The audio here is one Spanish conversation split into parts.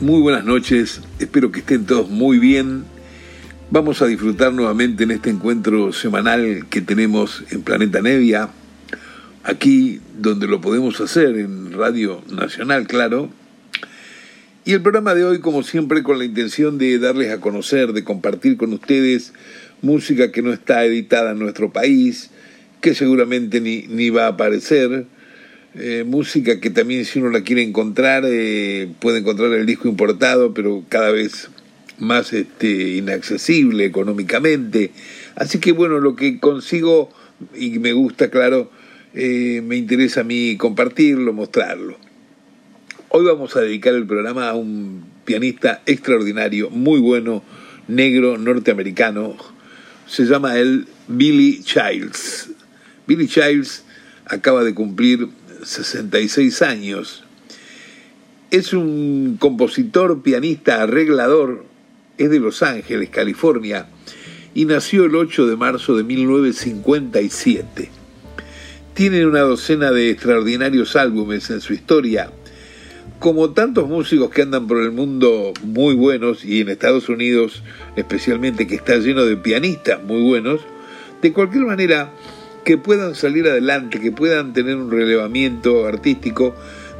muy buenas noches, espero que estén todos muy bien. Vamos a disfrutar nuevamente en este encuentro semanal que tenemos en Planeta Nevia, aquí donde lo podemos hacer en Radio Nacional, claro. Y el programa de hoy, como siempre, con la intención de darles a conocer, de compartir con ustedes música que no está editada en nuestro país, que seguramente ni, ni va a aparecer, eh, música que también si uno la quiere encontrar, eh, puede encontrar el disco importado, pero cada vez más este, inaccesible económicamente. Así que bueno, lo que consigo y me gusta, claro, eh, me interesa a mí compartirlo, mostrarlo. Hoy vamos a dedicar el programa a un pianista extraordinario, muy bueno, negro, norteamericano. Se llama él Billy Childs. Billy Childs acaba de cumplir 66 años. Es un compositor, pianista, arreglador, es de Los Ángeles, California, y nació el 8 de marzo de 1957. Tiene una docena de extraordinarios álbumes en su historia. Como tantos músicos que andan por el mundo muy buenos, y en Estados Unidos especialmente que está lleno de pianistas muy buenos, de cualquier manera que puedan salir adelante, que puedan tener un relevamiento artístico,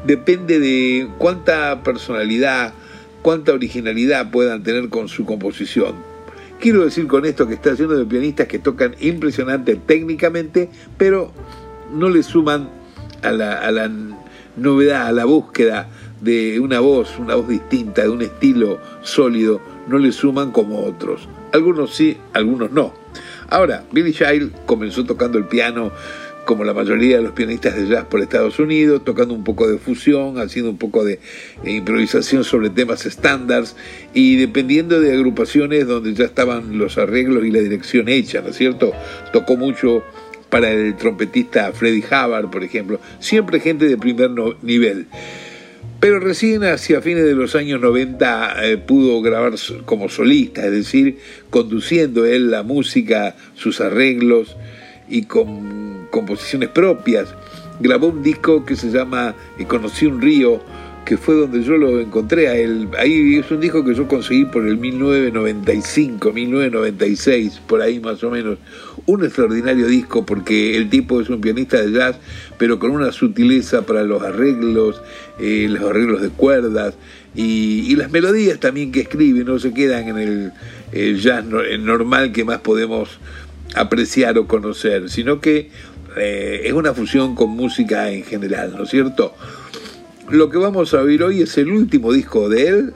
depende de cuánta personalidad, cuánta originalidad puedan tener con su composición. Quiero decir con esto que está lleno de pianistas que tocan impresionante técnicamente, pero no le suman a la, a la novedad, a la búsqueda de una voz, una voz distinta, de un estilo sólido, no le suman como otros. Algunos sí, algunos no. Ahora, Billy Child comenzó tocando el piano como la mayoría de los pianistas de jazz por Estados Unidos, tocando un poco de fusión, haciendo un poco de improvisación sobre temas estándares y dependiendo de agrupaciones donde ya estaban los arreglos y la dirección hecha, ¿no es cierto? Tocó mucho para el trompetista Freddie Hubbard, por ejemplo, siempre gente de primer nivel. Pero recién hacia fines de los años 90 eh, pudo grabar como solista, es decir, conduciendo él la música, sus arreglos y con composiciones propias. Grabó un disco que se llama Conocí un río, que fue donde yo lo encontré a él. Ahí es un disco que yo conseguí por el 1995, 1996, por ahí más o menos. Un extraordinario disco porque el tipo es un pianista de jazz, pero con una sutileza para los arreglos, eh, los arreglos de cuerdas y, las melodías también que escribe, no se quedan en el, jazz normal que más podemos apreciar o conocer, sino que eh, es una fusión con música en general, ¿no es cierto? Lo que vamos a oír hoy es el último disco de él,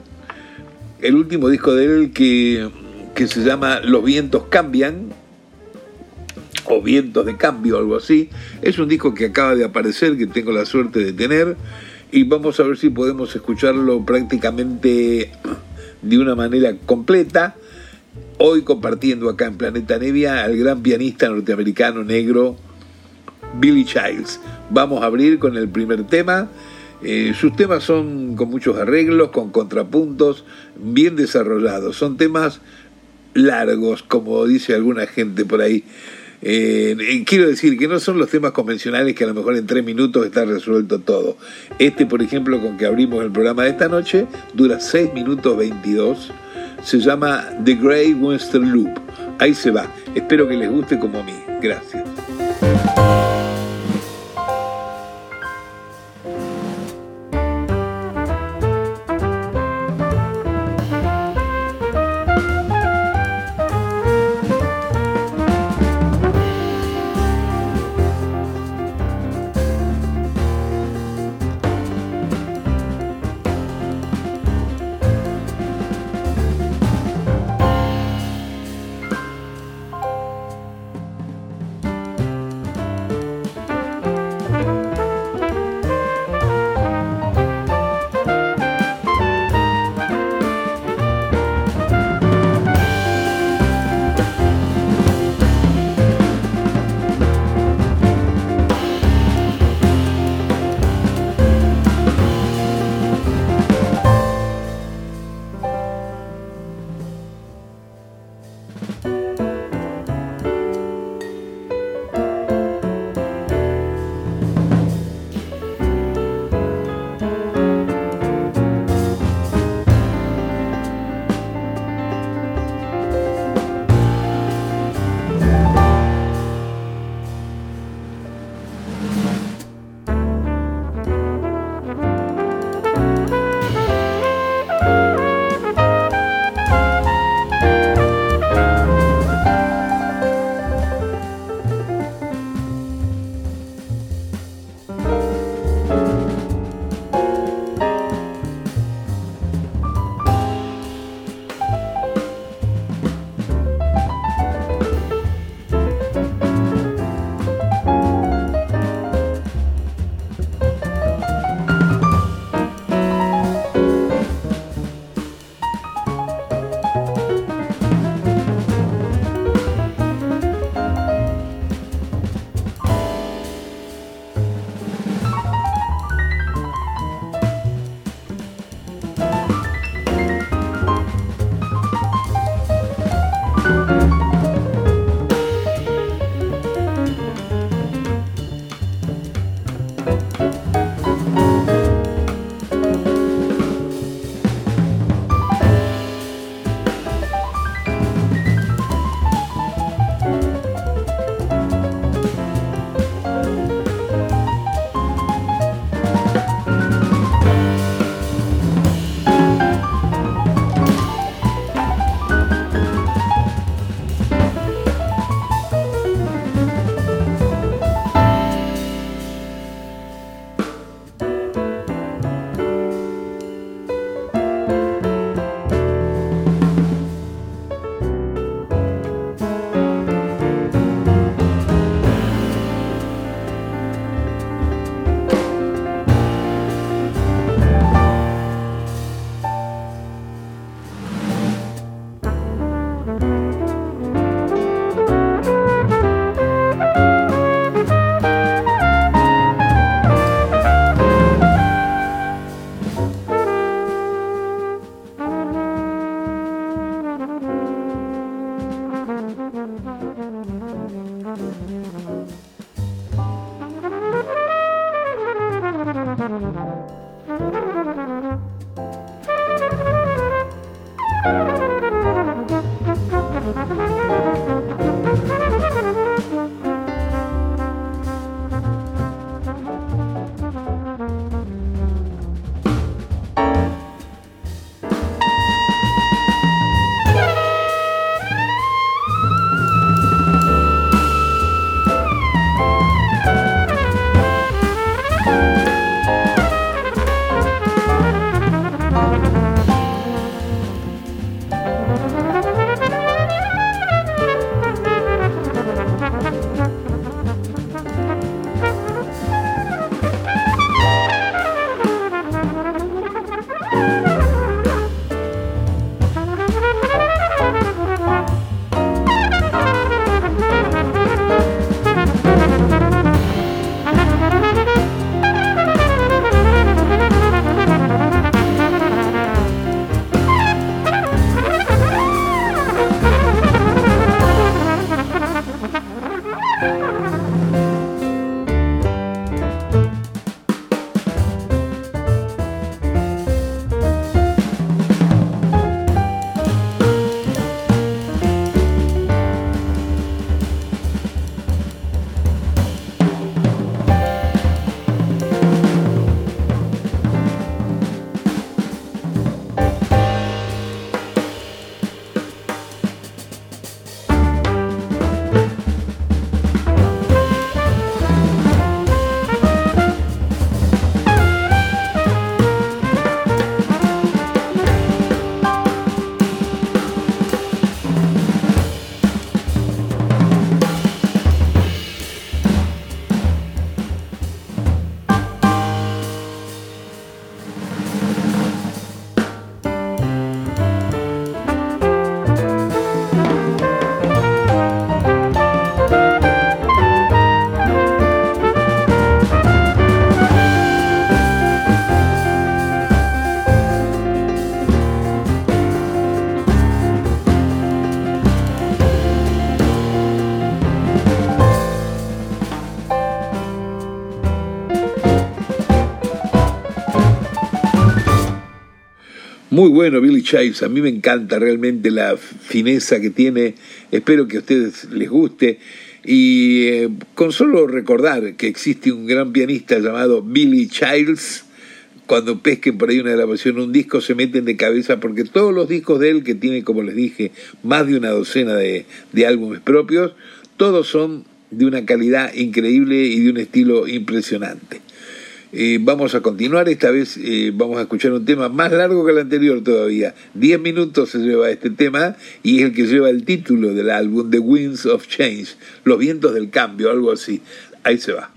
el último disco de él que, que se llama Los vientos cambian, o vientos de cambio, algo así. Es un disco que acaba de aparecer, que tengo la suerte de tener, y vamos a ver si podemos escucharlo prácticamente de una manera completa. Hoy compartiendo acá en Planeta Nevia al gran pianista norteamericano negro Billy Childs. Vamos a abrir con el primer tema eh, sus temas son con muchos arreglos, con contrapuntos, bien desarrollados. Son temas largos, como dice alguna gente por ahí. Eh, quiero decir que no son los temas convencionales que a lo mejor en tres minutos está resuelto todo. Este, por ejemplo, con que abrimos el programa de esta noche, dura 6 minutos 22. Se llama The Grey Western Loop. Ahí se va. Espero que les guste como a mí. Gracias. Muy bueno Billy Childs, a mí me encanta realmente la fineza que tiene, espero que a ustedes les guste. Y eh, con solo recordar que existe un gran pianista llamado Billy Childs, cuando pesquen por ahí una grabación, un disco, se meten de cabeza porque todos los discos de él, que tiene, como les dije, más de una docena de álbumes propios, todos son de una calidad increíble y de un estilo impresionante. Vamos a continuar, esta vez eh, vamos a escuchar un tema más largo que el anterior todavía. Diez minutos se lleva este tema y es el que lleva el título del álbum, The Winds of Change, Los vientos del cambio, algo así. Ahí se va.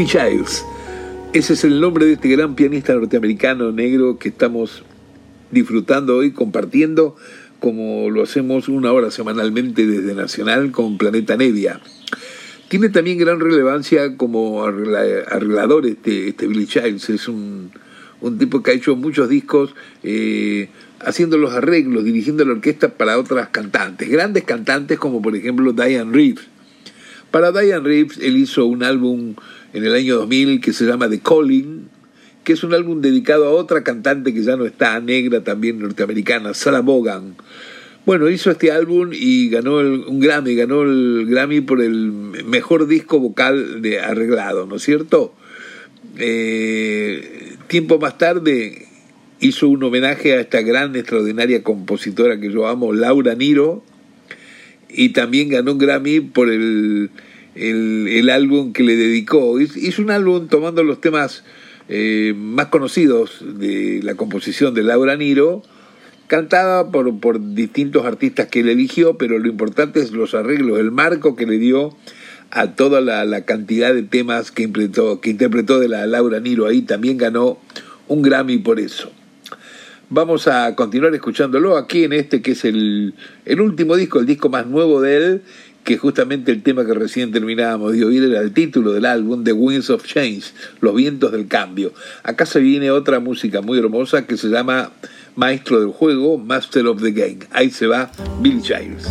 Billy Childs. Ese es el nombre de este gran pianista norteamericano negro que estamos disfrutando hoy, compartiendo, como lo hacemos una hora semanalmente desde Nacional con Planeta Nevia. Tiene también gran relevancia como arreglador este, este Billy Childs. Es un, tipo que ha hecho muchos discos eh, haciendo los arreglos, dirigiendo la orquesta para otras cantantes, grandes cantantes como por ejemplo Diane Reeves. Para Diane Reeves él hizo un álbum en el año 2000 que se llama The Calling, que es un álbum dedicado a otra cantante que ya no está, negra también norteamericana, Sarah Bogan. Bueno, hizo este álbum y ganó un Grammy, ganó el Grammy por el mejor disco vocal de arreglado, ¿no es cierto? Eh, tiempo más tarde hizo un homenaje a esta gran, extraordinaria compositora que yo amo, Laura Niro, y también ganó un Grammy por el el, álbum que le dedicó. Hizo un álbum tomando los temas eh, más conocidos de la composición de Laura Niro, cantada por, por distintos artistas que él eligió, pero lo importante es los arreglos, el marco que le dio a toda la, la cantidad de temas que interpretó, que interpretó de la Laura Niro. Ahí también ganó un Grammy por eso. Vamos a continuar escuchándolo aquí en este que es el, el último disco, el disco más nuevo de él, que justamente el tema que recién terminábamos de oír era el título del álbum The Winds of Change, Los vientos del cambio. Acá se viene otra música muy hermosa que se llama Maestro del juego, Master of the Game. Ahí se va Bill Giles.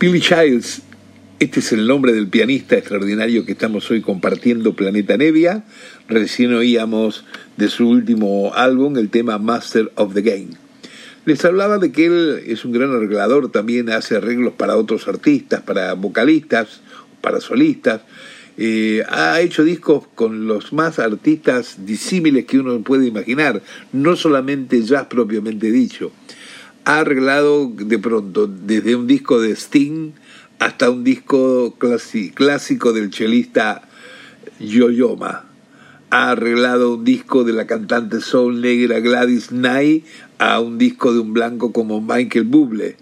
Billy Childs, este es el nombre del pianista extraordinario que estamos hoy compartiendo Planeta Nevia. Recién oíamos de su último álbum el tema Master of the Game. Les hablaba de que él es un gran arreglador, también hace arreglos para otros artistas, para vocalistas, para solistas. Eh, ha hecho discos con los más artistas disímiles que uno puede imaginar, no solamente jazz propiamente dicho. Ha arreglado de pronto desde un disco de Sting hasta un disco clásico del chelista Yoyoma. Ha arreglado un disco de la cantante soul negra Gladys Knight a un disco de un blanco como Michael Bublé.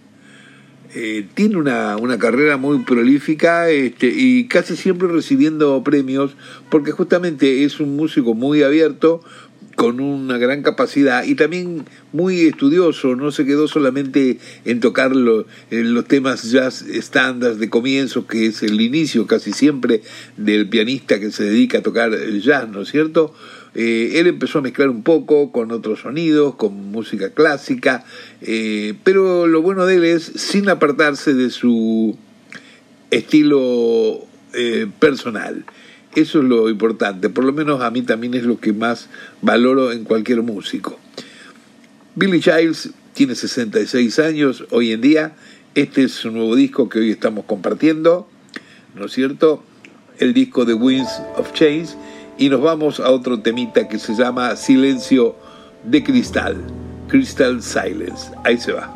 Eh, tiene una, una, carrera muy prolífica este, y casi siempre recibiendo premios porque justamente es un músico muy abierto, con una gran capacidad y también muy estudioso, no se quedó solamente en tocar en los temas jazz estándar de comienzo, que es el inicio casi siempre del pianista que se dedica a tocar el jazz, ¿no es cierto? Eh, él empezó a mezclar un poco con otros sonidos, con música clásica, eh, pero lo bueno de él es sin apartarse de su estilo eh, personal. Eso es lo importante, por lo menos a mí también es lo que más valoro en cualquier músico. Billy Childs tiene 66 años hoy en día, este es su nuevo disco que hoy estamos compartiendo, ¿no es cierto? El disco de Winds of Change y nos vamos a otro temita que se llama Silencio de Cristal, Crystal Silence, ahí se va.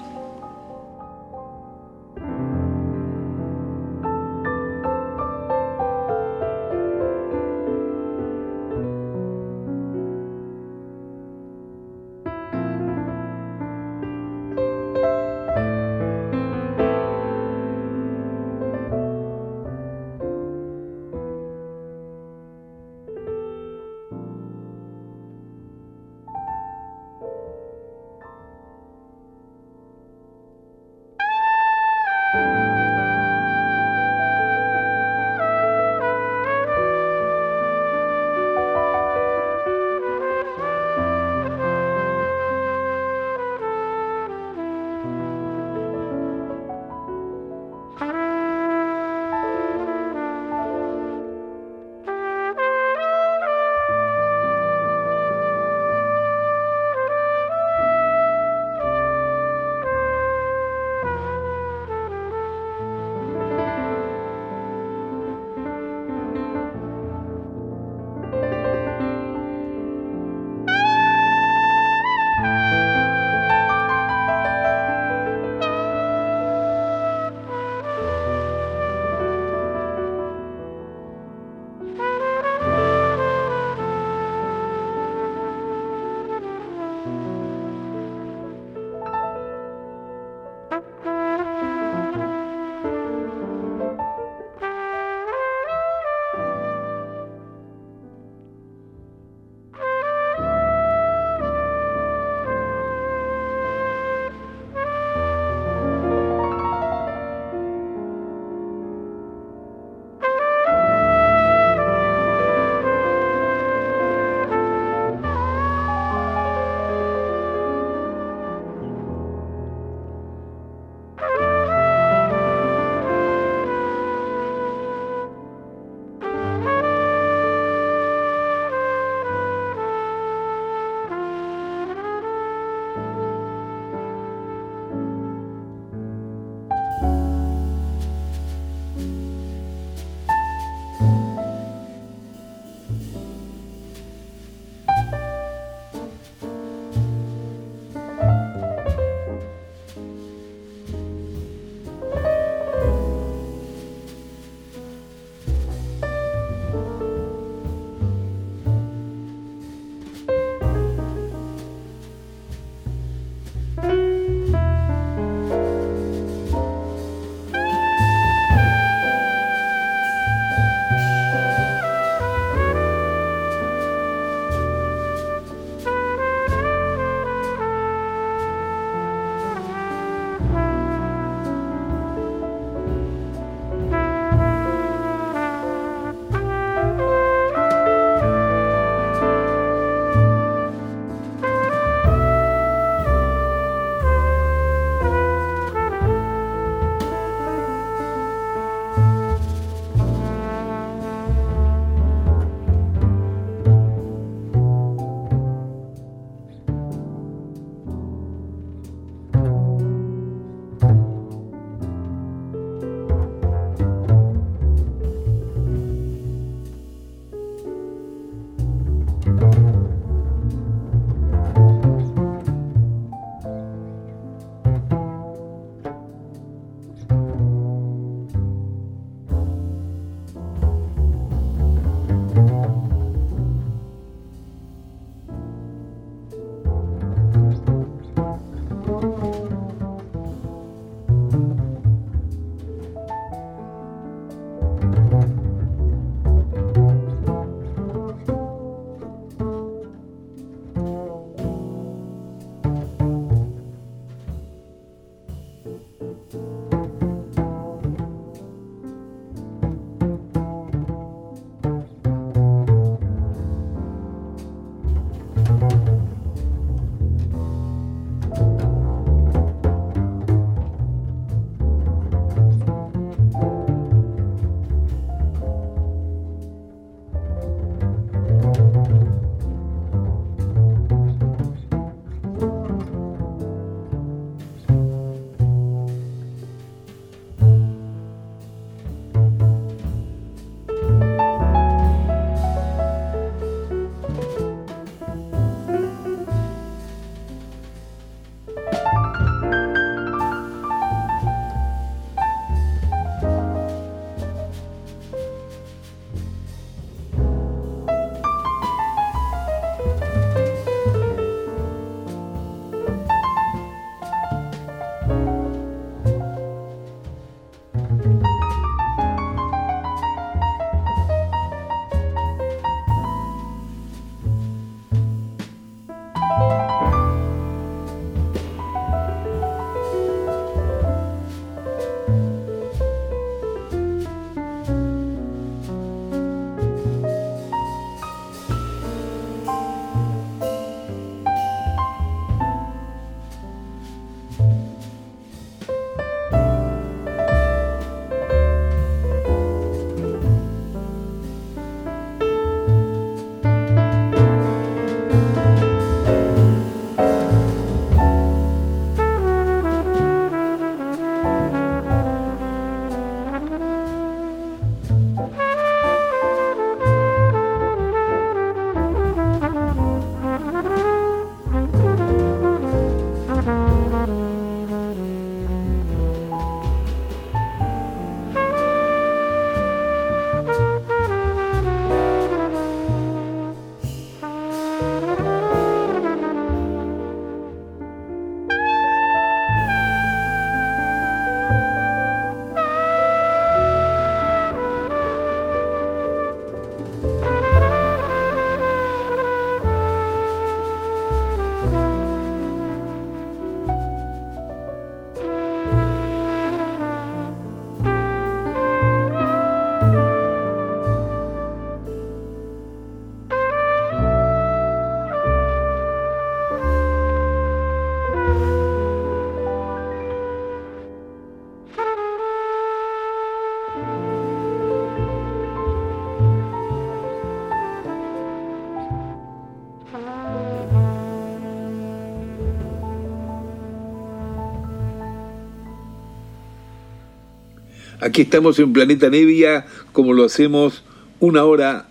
Aquí estamos en Planeta Nevia, como lo hacemos una hora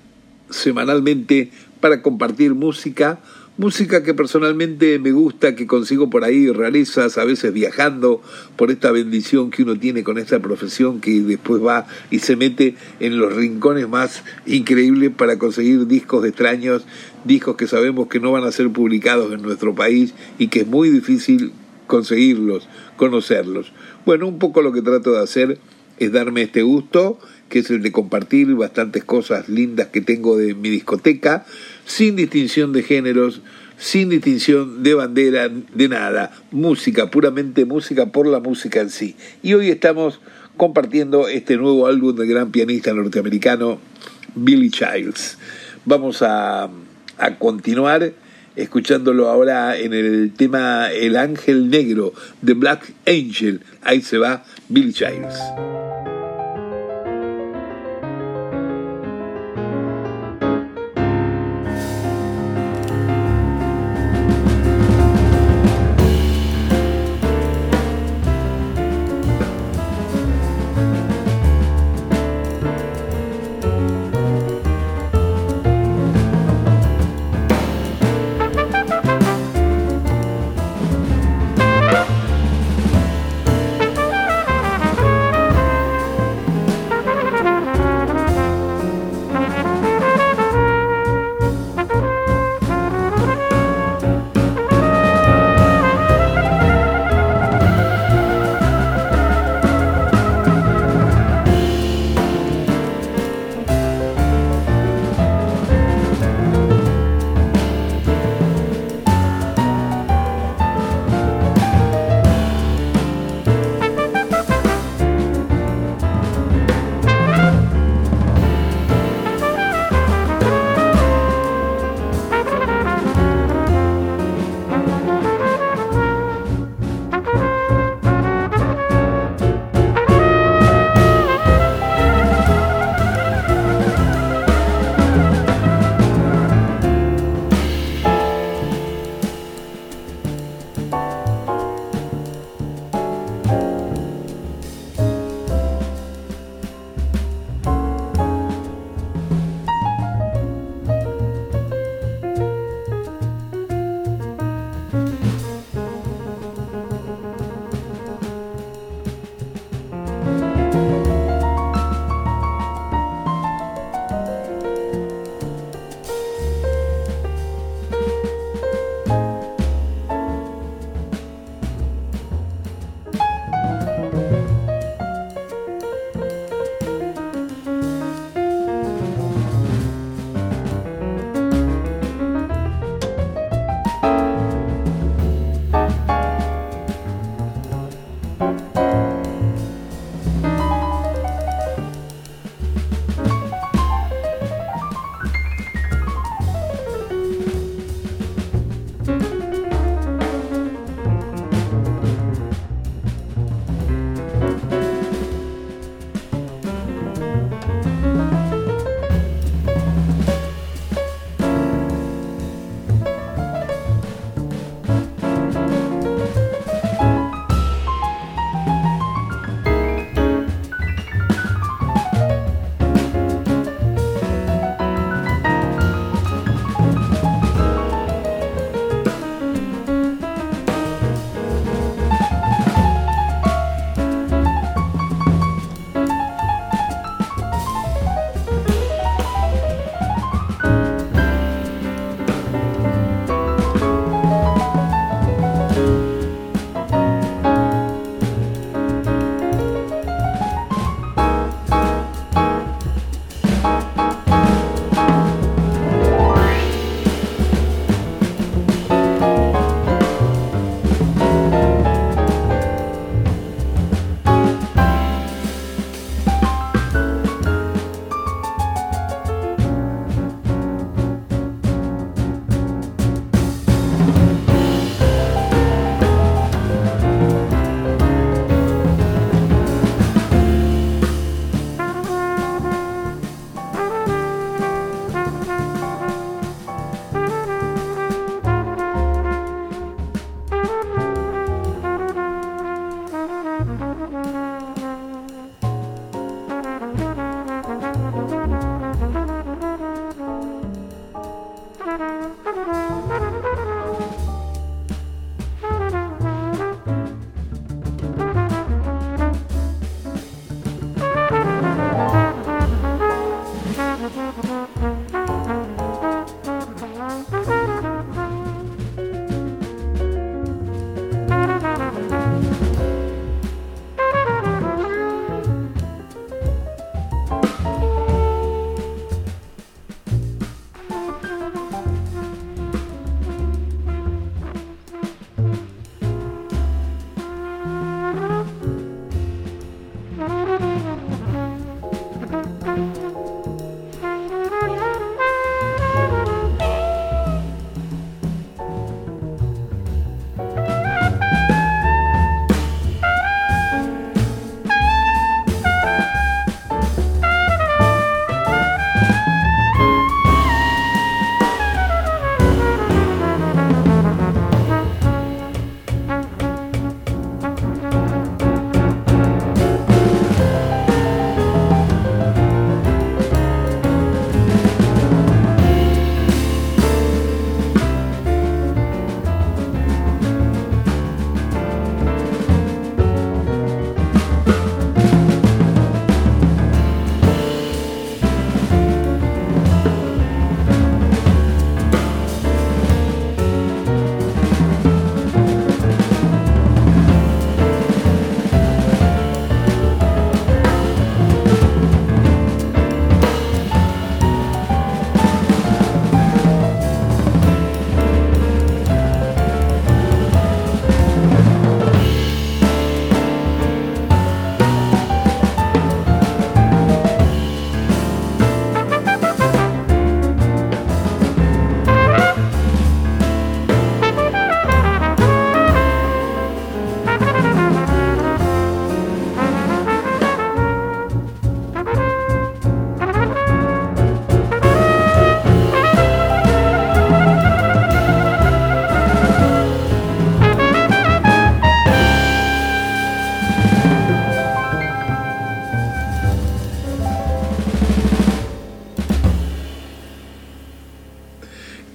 semanalmente para compartir música, música que personalmente me gusta, que consigo por ahí, rarezas, a veces viajando por esta bendición que uno tiene con esta profesión que después va y se mete en los rincones más increíbles para conseguir discos extraños, discos que sabemos que no van a ser publicados en nuestro país y que es muy difícil conseguirlos, conocerlos. Bueno, un poco lo que trato de hacer es darme este gusto, que es el de compartir bastantes cosas lindas que tengo de mi discoteca, sin distinción de géneros, sin distinción de bandera, de nada. Música, puramente música por la música en sí. Y hoy estamos compartiendo este nuevo álbum del gran pianista norteamericano Billy Childs. Vamos a, a continuar escuchándolo ahora en el tema El Ángel Negro de Black Angel. Ahí se va Billy Childs.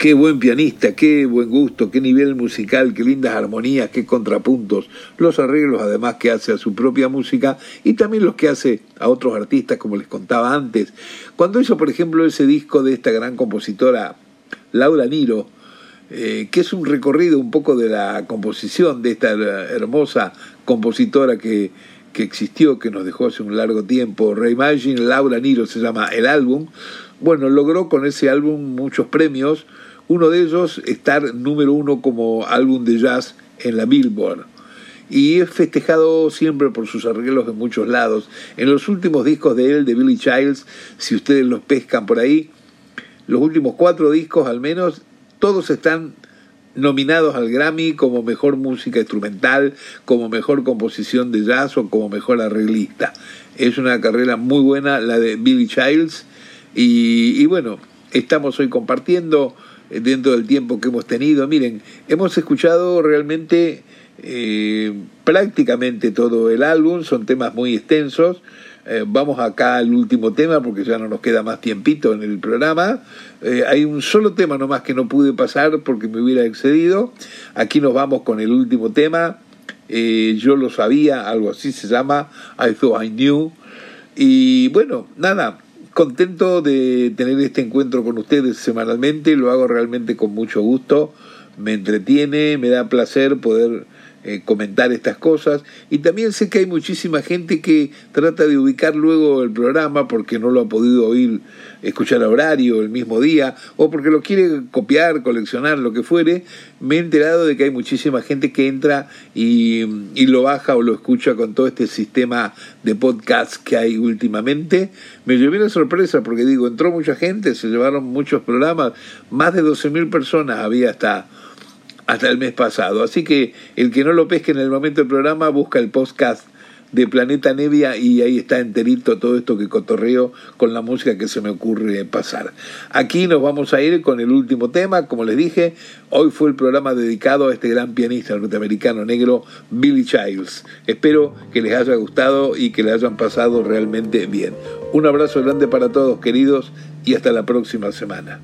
Qué buen pianista, qué buen gusto, qué nivel musical, qué lindas armonías, qué contrapuntos, los arreglos además que hace a su propia música y también los que hace a otros artistas, como les contaba antes. Cuando hizo, por ejemplo, ese disco de esta gran compositora, Laura Niro, eh, que es un recorrido un poco de la composición de esta hermosa compositora que, que existió, que nos dejó hace un largo tiempo, Reimagine Laura Niro se llama el álbum, bueno, logró con ese álbum muchos premios, uno de ellos estar número uno como álbum de jazz en la Billboard. Y es festejado siempre por sus arreglos en muchos lados. En los últimos discos de él, de Billy Childs, si ustedes los pescan por ahí, los últimos cuatro discos al menos, todos están nominados al Grammy como mejor música instrumental, como mejor composición de jazz o como mejor arreglista. Es una carrera muy buena la de Billy Childs y, y bueno, estamos hoy compartiendo dentro del tiempo que hemos tenido. Miren, hemos escuchado realmente eh, prácticamente todo el álbum, son temas muy extensos. Eh, vamos acá al último tema porque ya no nos queda más tiempito en el programa. Eh, hay un solo tema nomás que no pude pasar porque me hubiera excedido. Aquí nos vamos con el último tema. yo lo sabía, algo así se llama, I Thought I Knew. Y bueno, nada, contento de tener este encuentro con ustedes semanalmente, lo hago realmente con mucho gusto, me entretiene, me da placer poder eh, comentar estas cosas y también sé que hay muchísima gente que trata de ubicar luego el programa porque no lo ha podido oír, escuchar a horario el mismo día o porque lo quiere copiar, coleccionar, lo que fuere. Me he enterado de que hay muchísima gente que entra y, y lo baja o lo escucha con todo este sistema de podcast que hay últimamente. Me llevé una sorpresa porque digo, entró mucha gente, se llevaron muchos programas, más de 12.000 personas había hasta hasta el mes pasado. Así que el que no lo pesque en el momento del programa, busca el podcast de Planeta Nevia y ahí está enterito todo esto que cotorreo con la música que se me ocurre pasar. Aquí nos vamos a ir con el último tema, como les dije, hoy fue el programa dedicado a este gran pianista norteamericano negro, Billy Childs. Espero que les haya gustado y que les hayan pasado realmente bien. Un abrazo grande para todos queridos y hasta la próxima semana.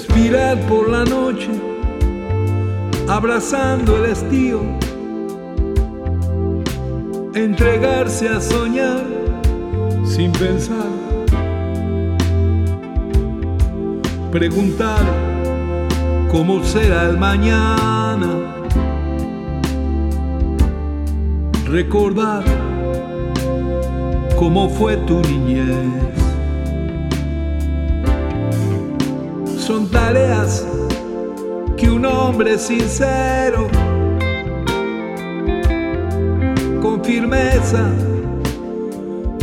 Respirar por la noche, abrazando el estío, entregarse a soñar sin pensar, preguntar cómo será el mañana, recordar cómo fue tu niñez. Son tareas que un hombre sincero, con firmeza,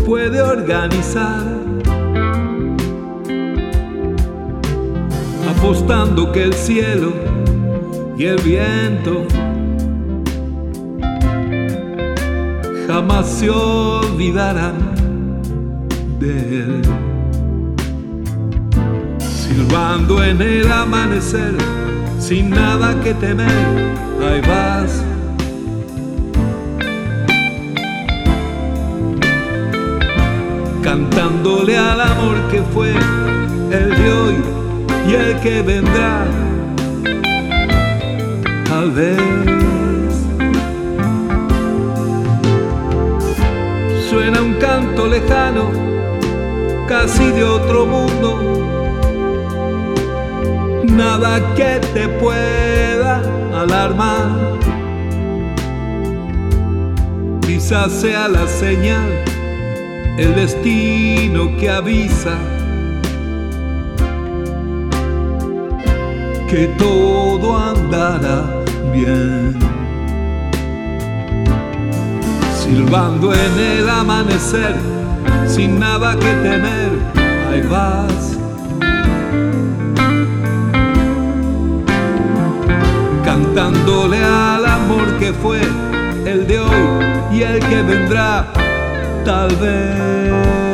puede organizar. Apostando que el cielo y el viento jamás se olvidarán de él. Silbando en el amanecer, sin nada que temer, ahí vas. Cantándole al amor que fue el de hoy y el que vendrá. Tal vez suena un canto lejano, casi de otro mundo. Nada que te pueda alarmar. Quizás sea la señal, el destino que avisa que todo andará bien. Silbando en el amanecer, sin nada que temer, ahí vas. Cantándole al amor que fue el de hoy y el que vendrá, tal vez.